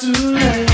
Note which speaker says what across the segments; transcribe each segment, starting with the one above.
Speaker 1: find out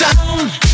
Speaker 2: You